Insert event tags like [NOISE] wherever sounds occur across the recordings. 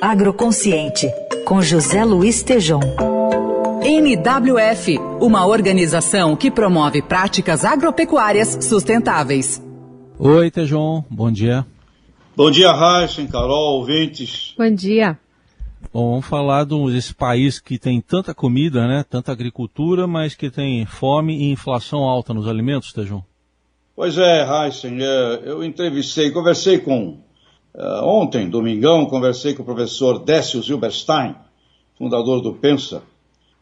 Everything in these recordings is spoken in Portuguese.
Agroconsciente, com José Luiz Tejom. NWF, uma organização que promove práticas agropecuárias sustentáveis. Oi, Tejon, bom dia. Bom dia, Raíssen, Carol, ouvintes. Bom dia. Bom, vamos falar desse país que tem tanta comida, né, tanta agricultura, mas que tem fome e inflação alta nos alimentos, Tejon. Pois é, Heisen, é, eu entrevistei, conversei com, uh, ontem, domingão, conversei com o professor Décio Zilberstein, fundador do PENSA,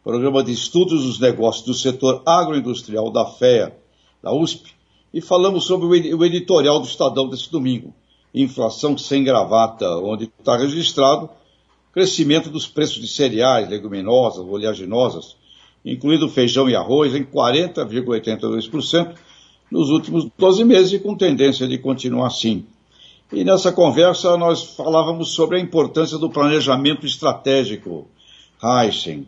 Programa de Estudos dos Negócios do Setor Agroindustrial da FEA, da USP, e falamos sobre o editorial do Estadão desse domingo, Inflação Sem Gravata, onde está registrado crescimento dos preços de cereais, leguminosas, oleaginosas, incluindo feijão e arroz, em 40,82%, nos últimos 12 meses e com tendência de continuar assim. E nessa conversa nós falávamos sobre a importância do planejamento estratégico, Heisen,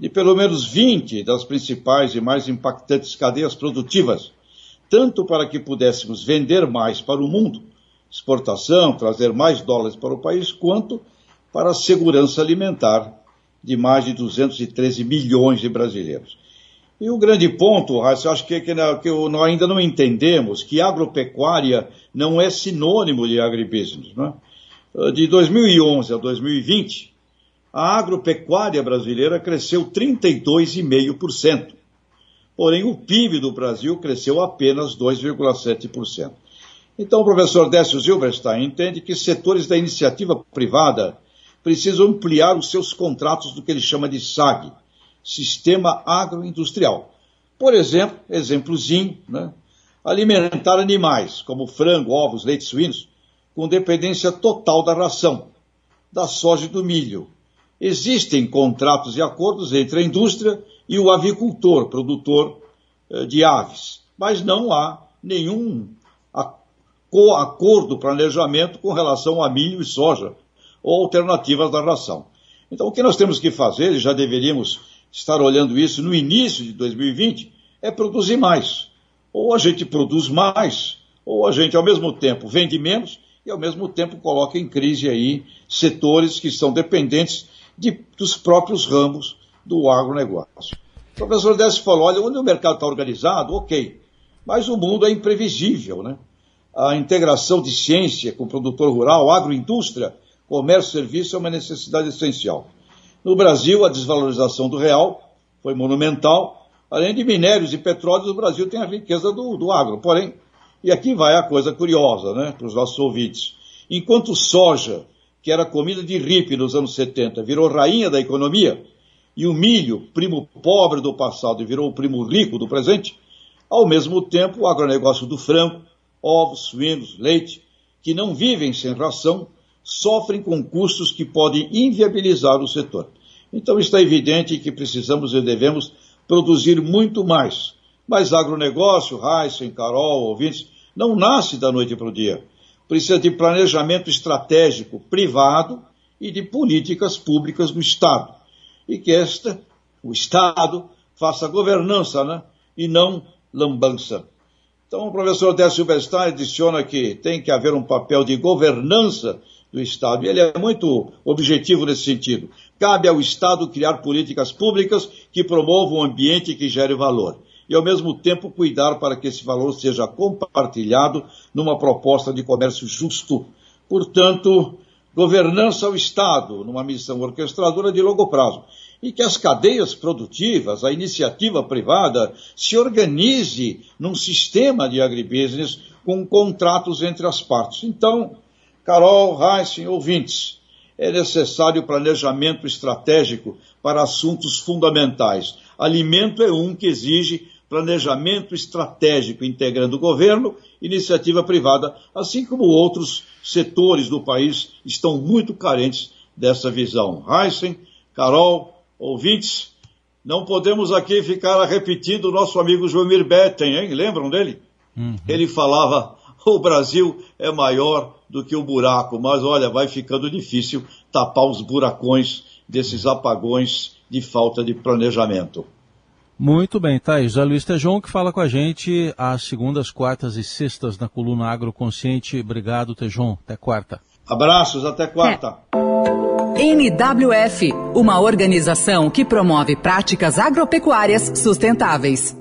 de pelo menos 20 das principais e mais impactantes cadeias produtivas, tanto para que pudéssemos vender mais para o mundo, exportação, trazer mais dólares para o país, quanto para a segurança alimentar de mais de 213 milhões de brasileiros. E o grande ponto, Raíssa, acho que, que, que nós ainda não entendemos que agropecuária não é sinônimo de agribusiness. Né? De 2011 a 2020, a agropecuária brasileira cresceu 32,5%. Porém, o PIB do Brasil cresceu apenas 2,7%. Então, o professor Décio Zilberstein entende que setores da iniciativa privada precisam ampliar os seus contratos do que ele chama de SAG, sistema agroindustrial. Por exemplo, exemplozinho, né? alimentar animais, como frango, ovos, leite suínos, com dependência total da ração, da soja e do milho. Existem contratos e acordos entre a indústria e o avicultor, produtor eh, de aves, mas não há nenhum acordo, planejamento com relação a milho e soja ou alternativas da ração. Então, o que nós temos que fazer, e já deveríamos estar olhando isso no início de 2020, é produzir mais. Ou a gente produz mais, ou a gente, ao mesmo tempo, vende menos e, ao mesmo tempo, coloca em crise aí setores que são dependentes de, dos próprios ramos do agronegócio. O professor Décio falou, olha, onde o mercado está organizado, ok, mas o mundo é imprevisível, né? A integração de ciência com o produtor rural, agroindústria, comércio e serviço é uma necessidade essencial. No Brasil, a desvalorização do real foi monumental. Além de minérios e petróleos, o Brasil tem a riqueza do, do agro. Porém, e aqui vai a coisa curiosa, né, para os nossos ouvintes. Enquanto soja, que era comida de ripe nos anos 70, virou rainha da economia, e o milho, primo pobre do passado, virou o primo rico do presente, ao mesmo tempo, o agronegócio do frango, ovos, suínos, leite, que não vivem sem ração, sofrem com custos que podem inviabilizar o setor. Então está evidente que precisamos e devemos produzir muito mais. Mas agronegócio, Heisen, Carol, ouvintes, não nasce da noite para o dia. Precisa de planejamento estratégico privado e de políticas públicas do Estado. E que esta, o Estado, faça governança né? e não lambança. Então o professor Décio Silberstein adiciona que tem que haver um papel de governança do Estado. E ele é muito objetivo nesse sentido. Cabe ao Estado criar políticas públicas que promovam um ambiente que gere valor. E, ao mesmo tempo, cuidar para que esse valor seja compartilhado numa proposta de comércio justo. Portanto, governança ao Estado, numa missão orquestradora de longo prazo. E que as cadeias produtivas, a iniciativa privada, se organize num sistema de agribusiness com contratos entre as partes. Então, Carol, Heisen, ouvintes, é necessário planejamento estratégico para assuntos fundamentais. Alimento é um que exige planejamento estratégico integrando o governo, iniciativa privada, assim como outros setores do país estão muito carentes dessa visão. Heisen, Carol, ouvintes, não podemos aqui ficar repetindo o nosso amigo Joemir Betten, hein? Lembram dele? Uhum. Ele falava [LAUGHS] o Brasil é maior do que o buraco, mas olha, vai ficando difícil tapar os buracões desses apagões de falta de planejamento. Muito bem, Thaís. José Luiz Tejon que fala com a gente às segundas, quartas e sextas na coluna Agroconsciente. Obrigado, Tejon. Até quarta. Abraços, até quarta. É. NWF, uma organização que promove práticas agropecuárias sustentáveis.